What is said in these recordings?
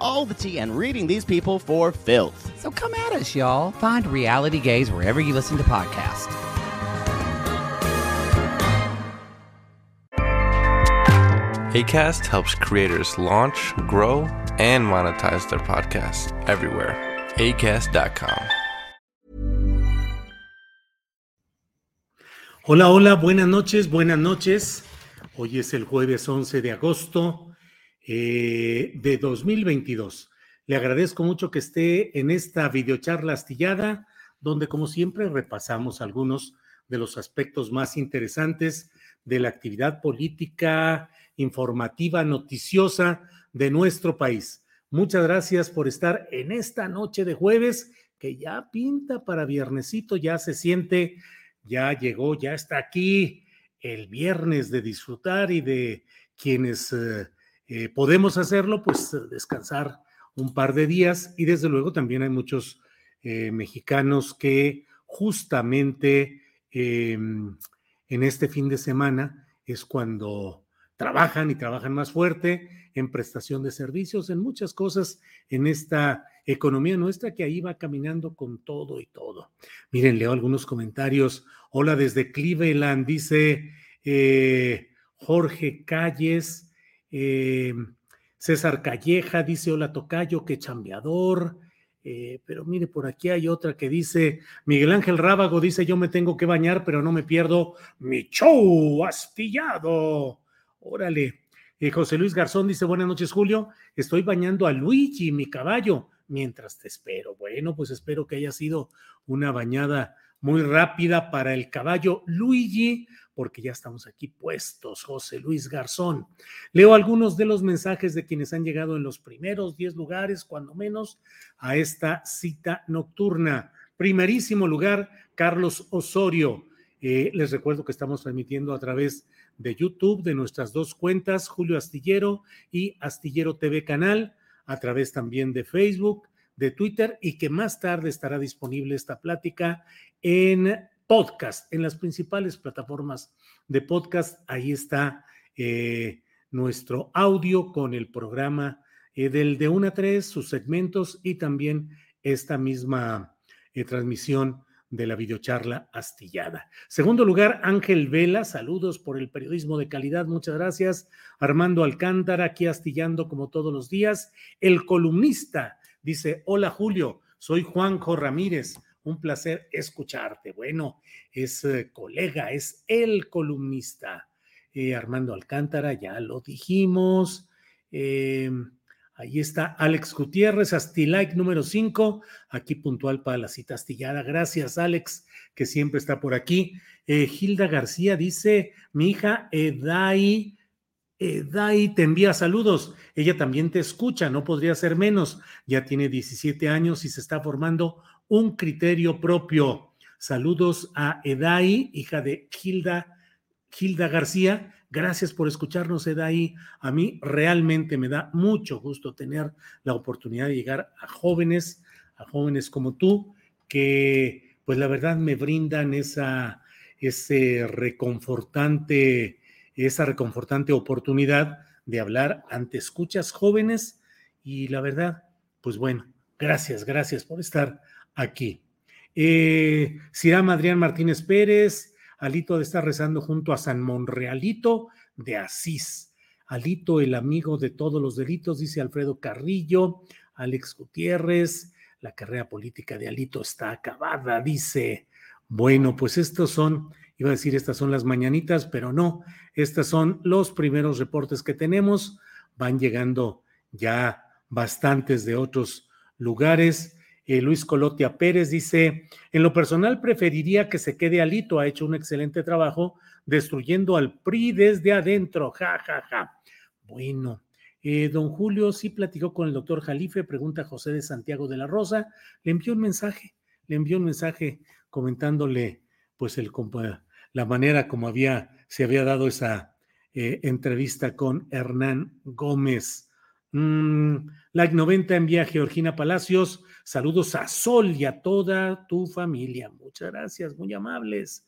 all the tea and reading these people for filth. so come at us, y'all. Find Reality Gaze wherever you listen to podcasts. ACAST helps creators launch, grow, and monetize their podcasts everywhere. ACAST.com. Hola, hola, buenas noches, buenas noches. Hoy es el jueves 11 de agosto eh, de 2022. Le agradezco mucho que esté en esta videocharla astillada, donde como siempre repasamos algunos de los aspectos más interesantes de la actividad política, informativa, noticiosa de nuestro país. Muchas gracias por estar en esta noche de jueves, que ya pinta para viernesito, ya se siente ya llegó, ya está aquí el viernes de disfrutar y de quienes eh, eh, podemos hacerlo, pues descansar un par de días y desde luego también hay muchos eh, mexicanos que justamente eh, en este fin de semana es cuando trabajan y trabajan más fuerte en prestación de servicios, en muchas cosas en esta economía nuestra que ahí va caminando con todo y todo. Miren, leo algunos comentarios. Hola desde Cleveland, dice eh, Jorge Calles. Eh, César Calleja dice: Hola Tocayo, qué chambeador. Eh, pero mire, por aquí hay otra que dice: Miguel Ángel Rábago dice: Yo me tengo que bañar, pero no me pierdo mi show astillado. Órale. Eh, José Luis Garzón dice: Buenas noches, Julio. Estoy bañando a Luigi, mi caballo, mientras te espero. Bueno, pues espero que haya sido una bañada muy rápida para el caballo Luigi, porque ya estamos aquí puestos, José Luis Garzón. Leo algunos de los mensajes de quienes han llegado en los primeros 10 lugares, cuando menos, a esta cita nocturna. Primerísimo lugar, Carlos Osorio. Eh, les recuerdo que estamos transmitiendo a través de YouTube, de nuestras dos cuentas, Julio Astillero y Astillero TV Canal, a través también de Facebook, de Twitter y que más tarde estará disponible esta plática en podcast, en las principales plataformas de podcast. Ahí está eh, nuestro audio con el programa eh, del de 1 a 3, sus segmentos y también esta misma eh, transmisión de la videocharla astillada. Segundo lugar, Ángel Vela, saludos por el periodismo de calidad, muchas gracias. Armando Alcántara, aquí astillando como todos los días. El columnista dice, hola Julio, soy Juanjo Ramírez, un placer escucharte. Bueno, es eh, colega, es el columnista. Eh, Armando Alcántara, ya lo dijimos. Eh, Ahí está Alex Gutiérrez, Astilike número 5, aquí puntual para la cita astillada. Gracias, Alex, que siempre está por aquí. Hilda García dice: Mi hija Edai, Edai te envía saludos. Ella también te escucha, no podría ser menos. Ya tiene 17 años y se está formando un criterio propio. Saludos a Edai, hija de Hilda, Hilda García. Gracias por escucharnos, Edai. A mí realmente me da mucho gusto tener la oportunidad de llegar a jóvenes, a jóvenes como tú, que pues la verdad me brindan esa, ese reconfortante, esa reconfortante oportunidad de hablar ante escuchas jóvenes y la verdad, pues bueno, gracias, gracias por estar aquí. Eh, Ciram Adrián Martínez Pérez, Alito de estar rezando junto a San Monrealito de Asís. Alito, el amigo de todos los delitos, dice Alfredo Carrillo, Alex Gutiérrez, la carrera política de Alito está acabada, dice. Bueno, pues estos son, iba a decir, estas son las mañanitas, pero no, estos son los primeros reportes que tenemos. Van llegando ya bastantes de otros lugares. Eh, Luis Colotia Pérez dice, en lo personal preferiría que se quede Alito, ha hecho un excelente trabajo destruyendo al PRI desde adentro, ja, ja, ja. Bueno, eh, don Julio sí platicó con el doctor Jalife, pregunta José de Santiago de la Rosa, le envió un mensaje, le envió un mensaje comentándole pues el, la manera como había, se había dado esa eh, entrevista con Hernán Gómez. Mm, like 90 envía Georgina Palacios. Saludos a Sol y a toda tu familia. Muchas gracias, muy amables.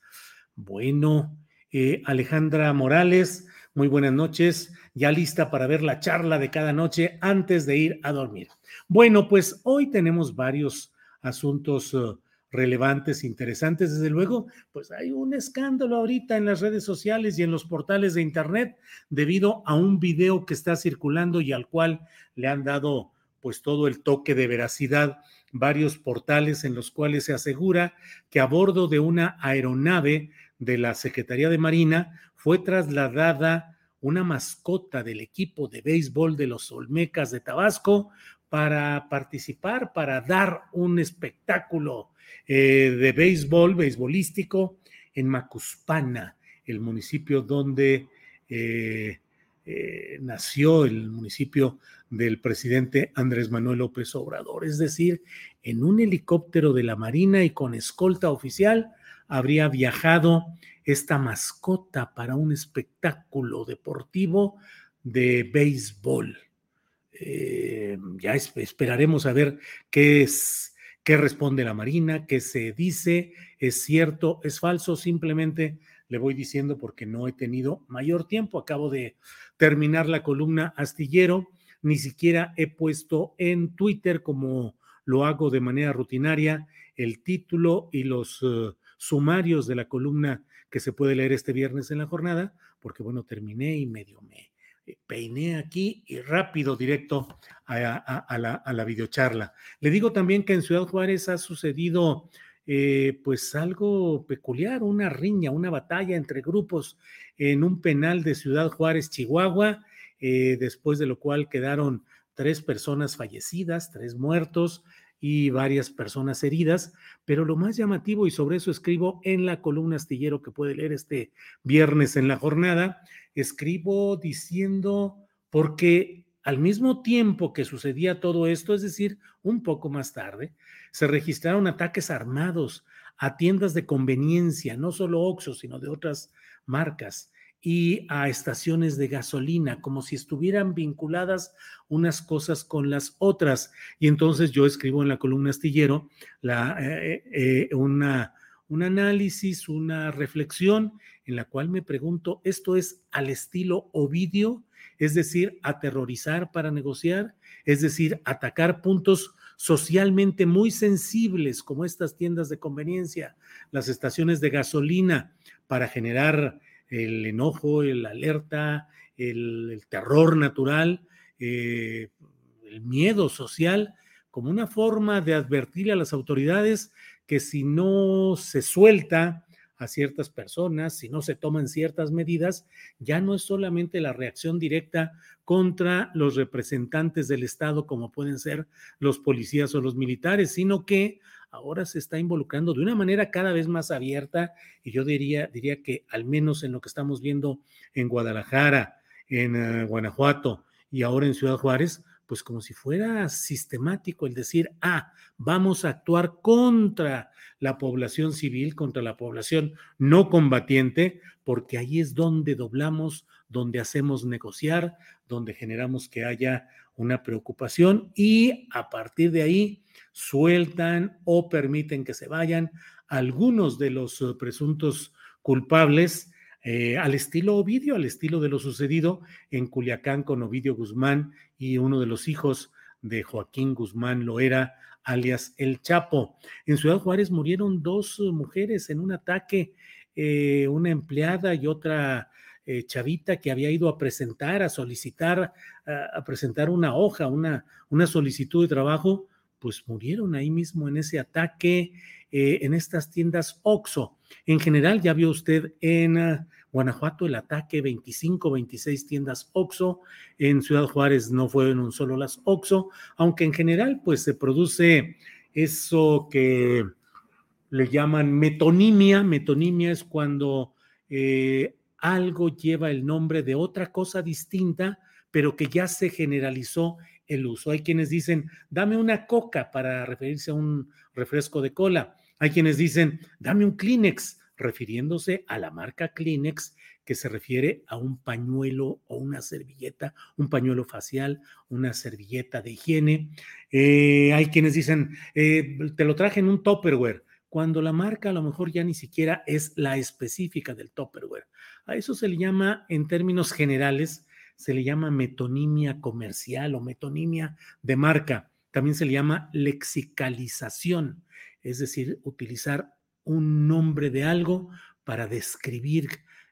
Bueno, eh, Alejandra Morales, muy buenas noches. Ya lista para ver la charla de cada noche antes de ir a dormir. Bueno, pues hoy tenemos varios asuntos. Uh, relevantes, interesantes. Desde luego, pues hay un escándalo ahorita en las redes sociales y en los portales de Internet debido a un video que está circulando y al cual le han dado pues todo el toque de veracidad varios portales en los cuales se asegura que a bordo de una aeronave de la Secretaría de Marina fue trasladada una mascota del equipo de béisbol de los Olmecas de Tabasco para participar, para dar un espectáculo eh, de béisbol, beisbolístico, en Macuspana, el municipio donde eh, eh, nació el municipio del presidente Andrés Manuel López Obrador. Es decir, en un helicóptero de la Marina y con escolta oficial habría viajado esta mascota para un espectáculo deportivo de béisbol. Ya esperaremos a ver qué es qué responde la Marina, qué se dice, es cierto, es falso, simplemente le voy diciendo porque no he tenido mayor tiempo, acabo de terminar la columna astillero, ni siquiera he puesto en Twitter como lo hago de manera rutinaria el título y los eh, sumarios de la columna que se puede leer este viernes en la jornada, porque bueno, terminé y medio me eh, peiné aquí y rápido, directo a, la, a, la, videocharla. Le digo también que en Ciudad Juárez ha sucedido eh, pues algo peculiar, una riña, una batalla entre grupos en un penal de Ciudad Juárez, Chihuahua, eh, después de lo cual quedaron tres personas fallecidas, tres muertos y varias personas heridas, pero lo más llamativo, y sobre eso escribo en la columna astillero que puede leer este viernes en la jornada, escribo diciendo, porque al mismo tiempo que sucedía todo esto, es decir, un poco más tarde, se registraron ataques armados a tiendas de conveniencia, no solo Oxxo, sino de otras marcas, y a estaciones de gasolina, como si estuvieran vinculadas unas cosas con las otras. Y entonces yo escribo en la columna astillero la, eh, eh, una, un análisis, una reflexión en la cual me pregunto, ¿esto es al estilo Ovidio? Es decir, aterrorizar para negociar, es decir, atacar puntos socialmente muy sensibles como estas tiendas de conveniencia, las estaciones de gasolina, para generar el enojo, el alerta, el, terror natural, eh, el miedo social, como una forma de advertir a las autoridades que si no se suelta a ciertas personas, si no se toman ciertas medidas, ya no es solamente la reacción directa contra los representantes del Estado, como pueden ser los policías o los militares, sino que ahora se está involucrando de una manera cada vez más abierta y yo diría, diría que al menos en lo que estamos viendo en Guadalajara, en eh, Guanajuato y ahora en Ciudad Juárez, pues como si fuera sistemático el decir, ah, vamos a actuar contra la población civil, contra la población no combatiente, porque ahí es donde doblamos, donde hacemos negociar, donde generamos que haya una preocupación y a partir de ahí sueltan o permiten que se vayan algunos de los eh, presuntos culpables eh, al estilo Ovidio, al estilo de lo sucedido en Culiacán con Ovidio Guzmán y uno de los hijos de Joaquín Guzmán Loera, alias El Chapo. En Ciudad Juárez murieron dos eh, mujeres en un ataque, una empleada y otra chavita que había ido a presentar, a solicitar, a, presentar una hoja, una, solicitud de trabajo, pues murieron ahí mismo en ese ataque. Eh, en estas tiendas OXO. En general, ya vio usted en ah, Guanajuato el ataque 25, 26 tiendas OXO. En Ciudad Juárez no fueron solo las OXO, aunque en general pues se produce eso que le llaman metonimia. Metonimia es cuando eh, algo lleva el nombre de otra cosa distinta, pero que ya se generalizó el uso. Hay quienes dicen, dame una coca para referirse a un refresco de cola. Hay quienes dicen, dame un Kleenex, refiriéndose a la marca Kleenex, que se refiere a un pañuelo o una servilleta, un pañuelo facial, una servilleta de higiene. Eh, hay quienes dicen, eh, te lo traje en un Tupperware, cuando la marca a lo mejor ya ni siquiera es la específica del Tupperware. A eso se le llama, en términos generales, se le llama metonimia comercial o metonimia de marca. También se le llama lexicalización es decir, utilizar un nombre de algo para describir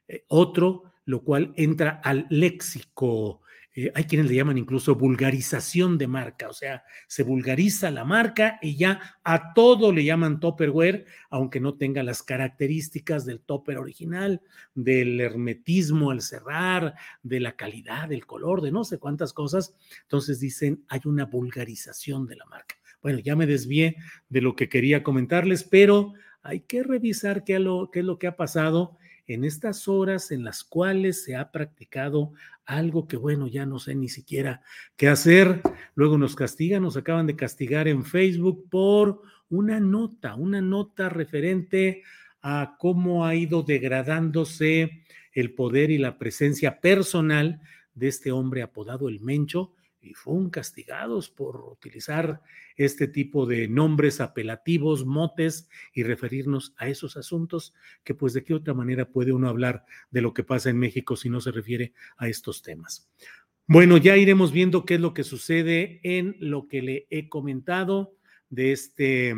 eh, otro, lo cual entra al léxico. Eh, hay quienes le llaman incluso vulgarización de marca, o sea, se vulgariza la marca y ya a todo le llaman topperware, aunque no tenga las características del topper original, del hermetismo al cerrar, de la calidad, del color, de no sé cuántas cosas. Entonces dicen, hay una vulgarización de la marca. Bueno, ya me desvié de lo que quería comentarles, pero hay que revisar qué, qué es lo que ha pasado en estas horas en las cuales se ha practicado algo que, bueno, ya no sé ni siquiera qué hacer. Luego nos castigan, nos acaban de castigar en Facebook por una nota, una nota referente a cómo ha ido degradándose el poder y la presencia personal de este hombre apodado el Mencho, y fueron castigados por utilizar este tipo de nombres apelativos, motes y referirnos a esos asuntos que pues de qué otra manera puede uno hablar de lo que pasa en México si no se refiere a estos temas. Bueno, ya iremos viendo qué es lo que sucede en lo que le he comentado de este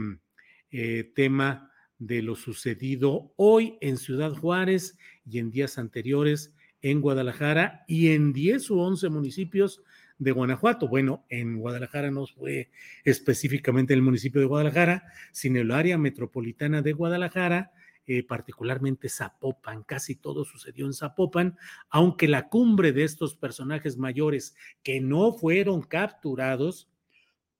eh, tema de lo sucedido hoy en Ciudad Juárez y en días anteriores en Guadalajara y en 10 u 11 municipios de Guanajuato. Bueno, en Guadalajara no fue específicamente el municipio de Guadalajara, sino el área metropolitana de Guadalajara, eh, particularmente Zapopan. Casi todo sucedió en Zapopan, aunque la cumbre de estos personajes mayores que no fueron capturados,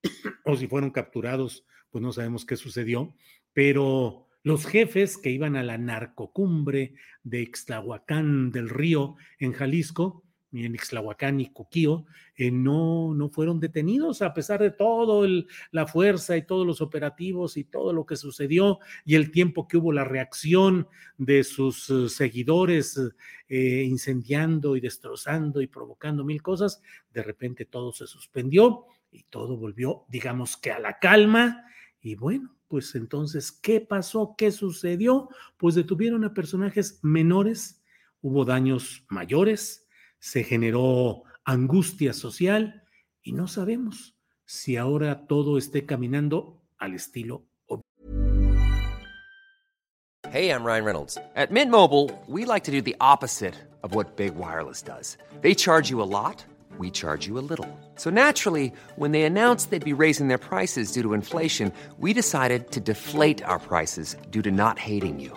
o si fueron capturados, pues no sabemos qué sucedió, pero los jefes que iban a la narcocumbre de Ixtlahuacán del Río en Jalisco, ni en Ixtlahuacán y Coquío, eh, no, no fueron detenidos a pesar de todo la fuerza y todos los operativos y todo lo que sucedió y el tiempo que hubo la reacción de sus eh, seguidores eh, incendiando y destrozando y provocando mil cosas, de repente todo se suspendió y todo volvió, digamos que a la calma. Y bueno, pues entonces, ¿qué pasó? ¿Qué sucedió? Pues detuvieron a personajes menores, hubo daños mayores, se generó angustia social y no sabemos si ahora todo esté caminando al estilo. Hey, I'm Ryan Reynolds. At Mint Mobile, we like to do the opposite of what Big Wireless does. They charge you a lot, we charge you a little. So naturally, when they announced they'd be raising their prices due to inflation, we decided to deflate our prices due to not hating you.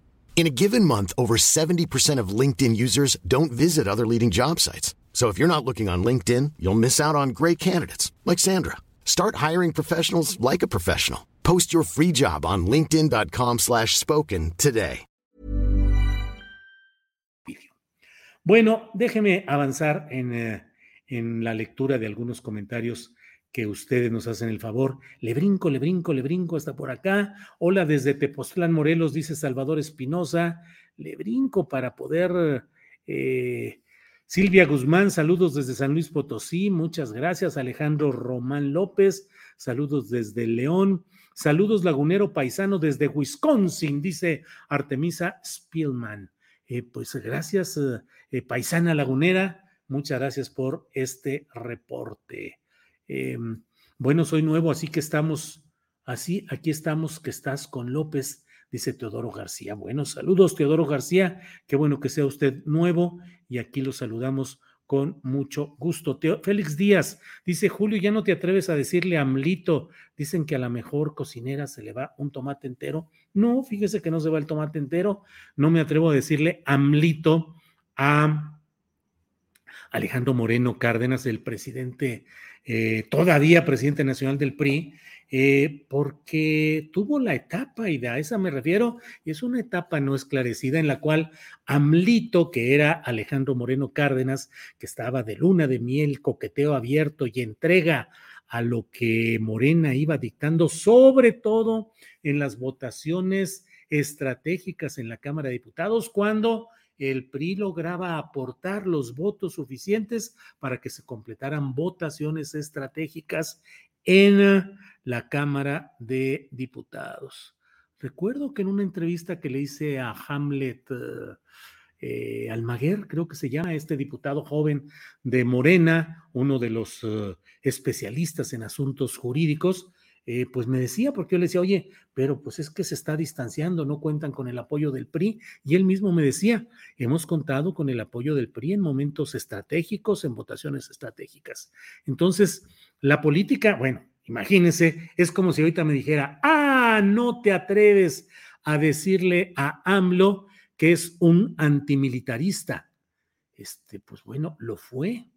In a given month, over 70% of LinkedIn users don't visit other leading job sites. So if you're not looking on LinkedIn, you'll miss out on great candidates like Sandra. Start hiring professionals like a professional. Post your free job on linkedin.com/spoken today. Bueno, déjeme avanzar en, eh, en la lectura de algunos comentarios que ustedes nos hacen el favor. Le brinco, le brinco, le brinco hasta por acá. Hola desde Tepoztlán, Morelos, dice Salvador Espinosa. Le brinco para poder... eh, Silvia Guzmán, saludos desde San Luis Potosí, muchas gracias. Alejandro Román López, saludos desde León. Saludos lagunero paisano desde Wisconsin, dice Artemisa Spielman. Eh, pues gracias, eh, paisana lagunera, muchas gracias por este reporte. Eh, bueno, soy nuevo, así que estamos, así, aquí estamos, que estás con López, dice Teodoro García. Bueno, saludos, Teodoro García, qué bueno que sea usted nuevo y aquí lo saludamos con mucho gusto. Teo, Félix Díaz dice, Julio, ya no te atreves a decirle Amlito, dicen que a la mejor cocinera se le va un tomate entero. No, fíjese que no se va el tomate entero, no me atrevo a decirle Amlito a Alejandro Moreno Cárdenas, el presidente, eh, todavía presidente nacional del PRI, eh, porque tuvo la etapa, y a esa me refiero, y es una etapa no esclarecida en la cual Amlito, que era Alejandro Moreno Cárdenas, que estaba de luna de miel, coqueteo abierto y entrega a lo que Morena iba dictando, sobre todo en las votaciones estratégicas en la Cámara de Diputados, cuando el PRI lograba aportar los votos suficientes para que se completaran votaciones estratégicas en la Cámara de Diputados. Recuerdo que en una entrevista que le hice a Hamlet eh, Almaguer, creo que se llama este diputado joven de Morena, uno de los uh, especialistas en asuntos jurídicos, eh, pues me decía, porque yo le decía, oye, pero pues es que se está distanciando, no cuentan con el apoyo del PRI. Y él mismo me decía, hemos contado con el apoyo del PRI en momentos estratégicos, en votaciones estratégicas. Entonces, la política, bueno, imagínense, es como si ahorita me dijera, ah, no te atreves a decirle a AMLO que es un antimilitarista. Este, pues bueno, lo fue,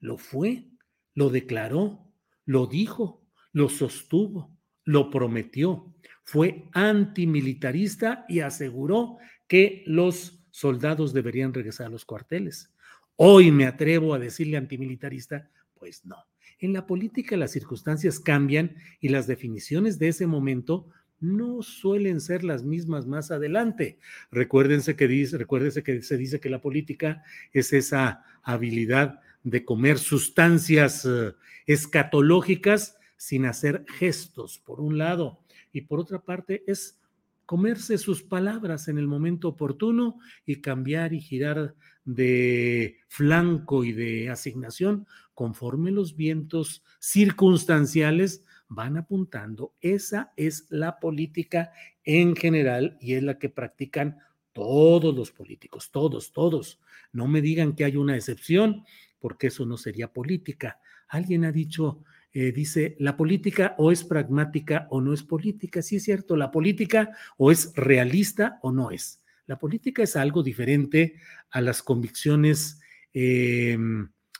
lo fue, lo declaró, lo dijo lo sostuvo, lo prometió, fue antimilitarista y aseguró que los soldados deberían regresar a los cuarteles. Hoy me atrevo a decirle antimilitarista, pues no. En la política las circunstancias cambian y las definiciones de ese momento no suelen ser las mismas más adelante. Recuérdense que dice, que se dice que la política es esa habilidad de comer sustancias uh, escatológicas sin hacer gestos, por un lado, y por otra parte es comerse sus palabras en el momento oportuno y cambiar y girar de flanco y de asignación conforme los vientos circunstanciales van apuntando. Esa es la política en general y es la que practican todos los políticos, todos, todos. No me digan que hay una excepción, porque eso no sería política. Alguien ha dicho, eh, dice, la política o es pragmática o no es política. Sí es cierto, la política o es realista o no es. La política es algo diferente a las convicciones eh,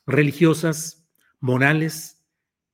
religiosas, morales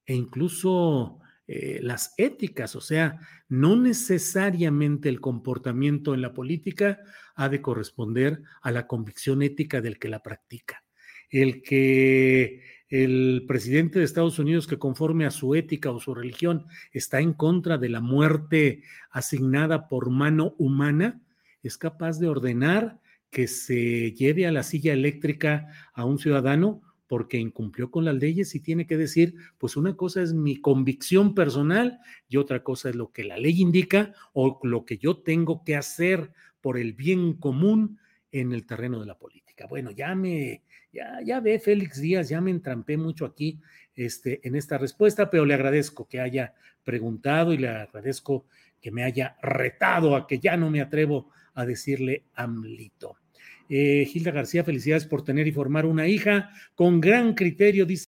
e incluso eh, las éticas. O sea, no necesariamente el comportamiento en la política ha de corresponder a la convicción ética del que la practica. El que el presidente de Estados Unidos que conforme a su ética o su religión está en contra de la muerte asignada por mano humana, es capaz de ordenar que se lleve a la silla eléctrica a un ciudadano porque incumplió con las leyes y tiene que decir, pues una cosa es mi convicción personal y otra cosa es lo que la ley indica o lo que yo tengo que hacer por el bien común en el terreno de la política. Bueno, ya me, ya, ya ve Félix Díaz, ya me entrampé mucho aquí este, en esta respuesta, pero le agradezco que haya preguntado y le agradezco que me haya retado a que ya no me atrevo a decirle Amlito. Eh, Gilda García, felicidades por tener y formar una hija con gran criterio, dice.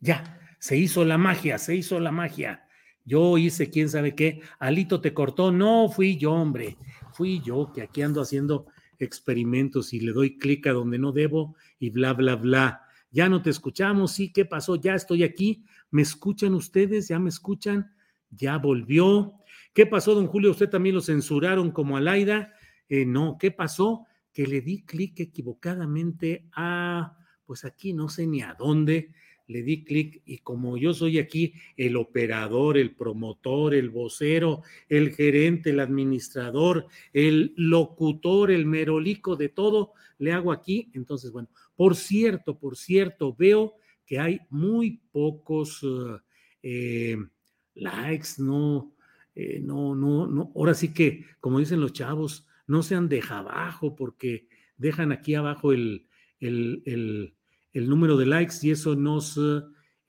Ya, se hizo la magia, se hizo la magia. Yo hice quién sabe qué. Alito te cortó. No, fui yo, hombre. Fui yo que aquí ando haciendo experimentos y le doy clic a donde no debo y bla, bla, bla. Ya no te escuchamos. Sí, ¿qué pasó? Ya estoy aquí. ¿Me escuchan ustedes? ¿Ya me escuchan? Ya volvió. ¿Qué pasó, don Julio? ¿Usted también lo censuraron como Alaida? Eh, no, ¿qué pasó? Que le di clic equivocadamente a, pues aquí no sé ni a dónde, le di clic y como yo soy aquí el operador, el promotor, el vocero, el gerente, el administrador, el locutor, el merolico de todo, le hago aquí. Entonces, bueno, por cierto, por cierto, veo que hay muy pocos eh, likes, no, eh, no, no, no. Ahora sí que, como dicen los chavos, no sean deja abajo porque dejan aquí abajo el, el, el el número de likes y eso nos...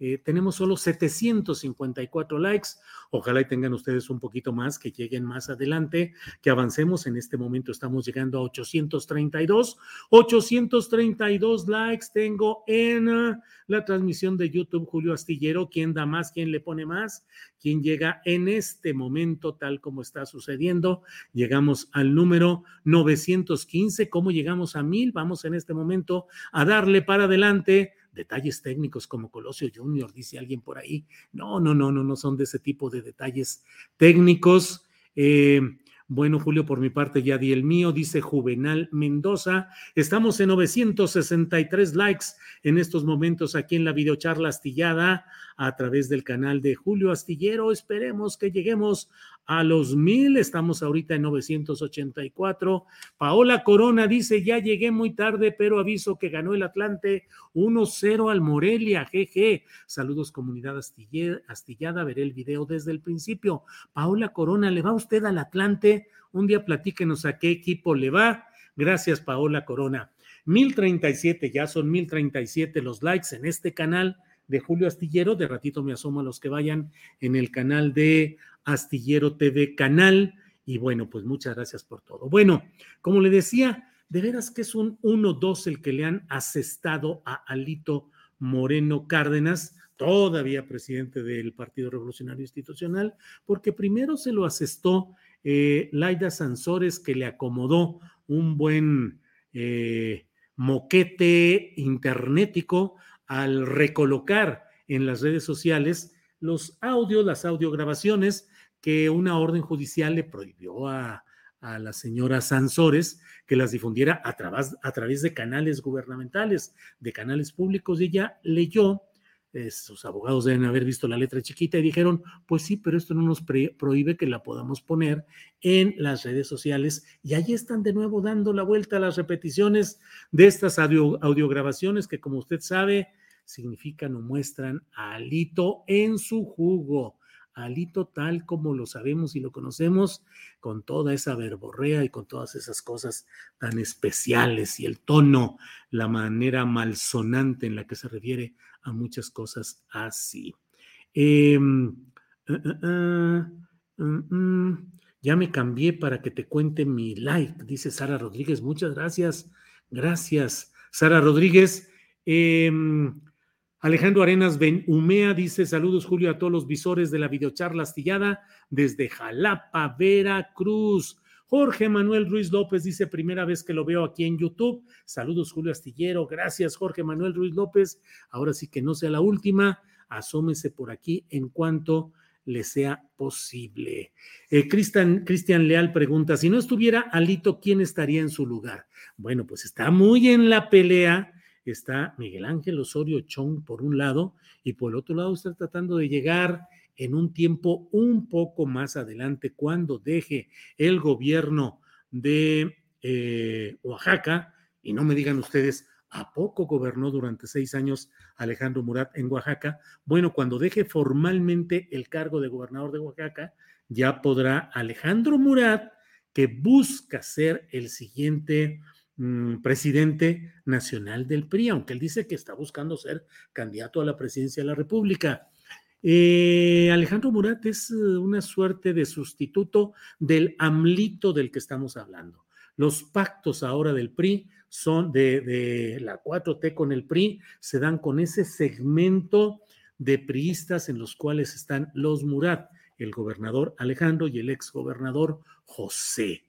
Eh, tenemos solo 754 likes. Ojalá y tengan ustedes un poquito más, que lleguen más adelante, que avancemos. En este momento estamos llegando a 832. 832 likes tengo en uh, la transmisión de YouTube Julio Astillero. ¿Quién da más? ¿Quién le pone más? ¿Quién llega en este momento tal como está sucediendo? Llegamos al número 915. ¿Cómo llegamos a mil? Vamos en este momento a darle para adelante detalles técnicos como Colosio Junior, dice alguien por ahí. No, no, no, no, no son de ese tipo de detalles técnicos. Eh, bueno, Julio, por mi parte ya di el mío, dice Juvenal Mendoza. Estamos en 963 likes en estos momentos aquí en la videocharla astillada a través del canal de Julio Astillero. Esperemos que lleguemos a los mil. Estamos ahorita en 984. Paola Corona dice, ya llegué muy tarde, pero aviso que ganó el Atlante 1-0 al Morelia. Jeje. Saludos comunidad astillada. Veré el video desde el principio. Paola Corona, ¿le va usted al Atlante? Un día platíquenos a qué equipo le va. Gracias, Paola Corona. 1037, ya son 1037 los likes en este canal de Julio Astillero. De ratito me asomo a los que vayan en el canal de Astillero TV Canal. Y bueno, pues muchas gracias por todo. Bueno, como le decía, de veras que es un 1-2 el que le han asestado a Alito Moreno Cárdenas, todavía presidente del Partido Revolucionario Institucional, porque primero se lo asestó eh, Laida Sansores, que le acomodó un buen eh, moquete internetico al recolocar en las redes sociales los audios, las audiograbaciones que una orden judicial le prohibió a, la señora Sansores que las difundiera a través, a través de canales gubernamentales, de canales públicos, y ella leyó sus abogados deben haber visto la letra chiquita y dijeron, pues sí, pero esto no nos prohíbe que la podamos poner en las redes sociales. Y ahí están de nuevo dando la vuelta a las repeticiones de estas audiograbaciones que, como usted sabe, significan o muestran a Alito en su jugo. Alito tal como lo sabemos y lo conocemos, con toda esa verborrea y con todas esas cosas tan especiales y el tono, la manera malsonante en la que se refiere a muchas cosas así. Em, ah, ah, ah, mm, mm, ya me cambié para que te cuente mi like, dice Sara Rodríguez. Muchas gracias. Gracias, Sara Rodríguez. Em, Alejandro Arenas Benhumea dice: Saludos, Julio, a todos los visores de la videocharla astillada desde Jalapa, Veracruz. Jorge Manuel Ruiz López dice, primera vez que lo veo aquí en YouTube. Saludos, Julio Astillero. Gracias, Jorge Manuel Ruiz López. Ahora sí que no sea la última. Asómese por aquí en cuanto le sea posible. Eh, Cristian, Cristian Leal pregunta, si no estuviera Alito, ¿quién estaría en su lugar? Bueno, pues está muy en la pelea. Está Miguel Ángel Osorio Chong por un lado y por el otro lado está tratando de llegar en un tiempo un poco más adelante, cuando deje el gobierno de eh, Oaxaca, y no me digan ustedes, ¿a poco gobernó durante seis años Alejandro Murat en Oaxaca? Bueno, cuando deje formalmente el cargo de gobernador de Oaxaca, ya podrá Alejandro Murat, que busca ser el siguiente mm, presidente nacional del PRI, aunque él dice que está buscando ser candidato a la presidencia de la República. Eh, Alejandro Murat es eh, una suerte de sustituto del AMLITO del que estamos hablando. Los pactos ahora del PRI son de, de la 4T con el PRI, se dan con ese segmento de priistas en los cuales están los Murat, el gobernador Alejandro y el ex gobernador José.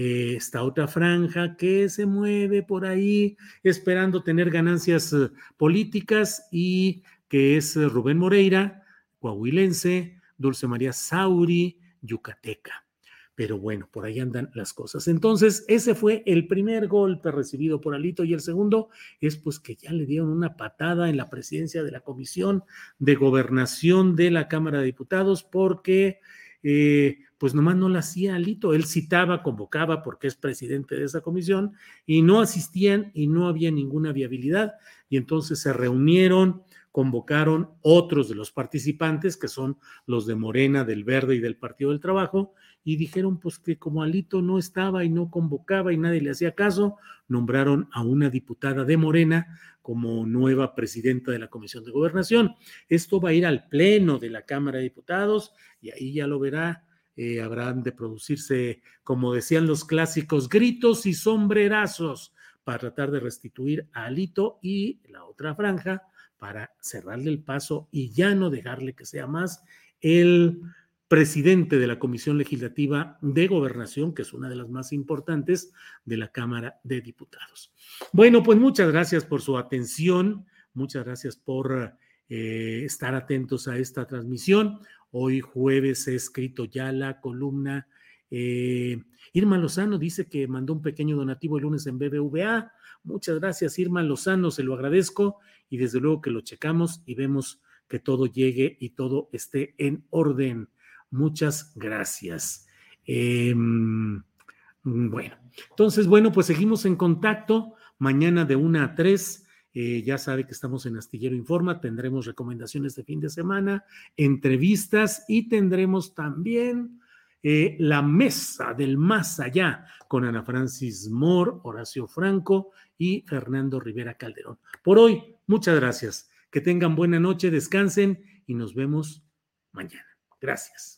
Eh, esta otra franja que se mueve por ahí esperando tener ganancias eh, políticas y que es eh, Rubén Moreira, coahuilense, Dulce María Sauri, yucateca. Pero bueno, por ahí andan las cosas. Entonces, ese fue el primer golpe recibido por Alito y el segundo es pues que ya le dieron una patada en la presidencia de la Comisión de Gobernación de la Cámara de Diputados porque eh, pues nomás no la hacía Alito. Él citaba, convocaba porque es presidente de esa comisión y no asistían y no había ninguna viabilidad. Y entonces se reunieron convocaron otros de los participantes, que son los de Morena, del Verde y del Partido del Trabajo, y dijeron pues que como Alito no estaba y no convocaba y nadie le hacía caso, nombraron a una diputada de Morena como nueva presidenta de la Comisión de Gobernación. Esto va a ir al Pleno de la Cámara de Diputados y ahí ya lo verá. Eh, habrán de producirse, como decían los clásicos, gritos y sombrerazos para tratar de restituir a Alito y la otra franja para cerrarle el paso y ya no dejarle que sea más el presidente de la Comisión Legislativa de Gobernación, que es una de las más importantes de la Cámara de Diputados. Bueno, pues muchas gracias por su atención, muchas gracias por eh, estar atentos a esta transmisión. Hoy jueves he escrito ya la columna. Eh, Irma Lozano dice que mandó un pequeño donativo el lunes en BBVA. Muchas gracias, Irma Lozano, se lo agradezco y desde luego que lo checamos y vemos que todo llegue y todo esté en orden. Muchas gracias. Em, bueno, entonces, bueno, pues seguimos en contacto. Mañana de una a tres. Eh, ya sabe que estamos en Astillero Informa, tendremos recomendaciones de fin de semana, entrevistas y tendremos también eh, la mesa del más allá con Ana Francis Moore, Horacio Franco y Fernando Rivera Calderón. Por hoy, muchas gracias. Que tengan buena noche, descansen y nos vemos mañana. Gracias.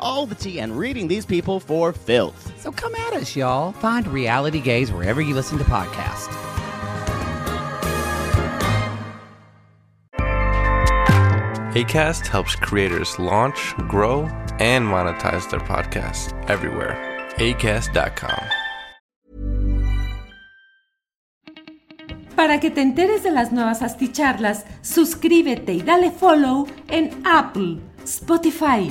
all the tea and reading these people for filth. So come at us, y'all. Find Reality Gaze wherever you listen to podcasts. ACAST helps creators launch, grow, and monetize their podcasts everywhere. ACAST.com. Para que te enteres de las nuevas asticharlas, suscríbete y dale follow en Apple, Spotify,